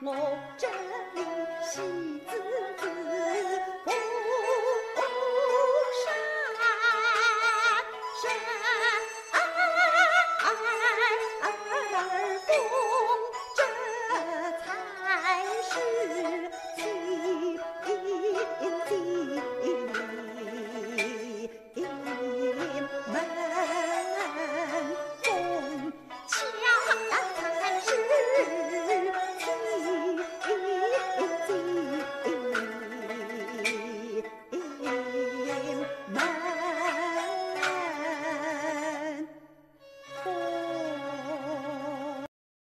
我真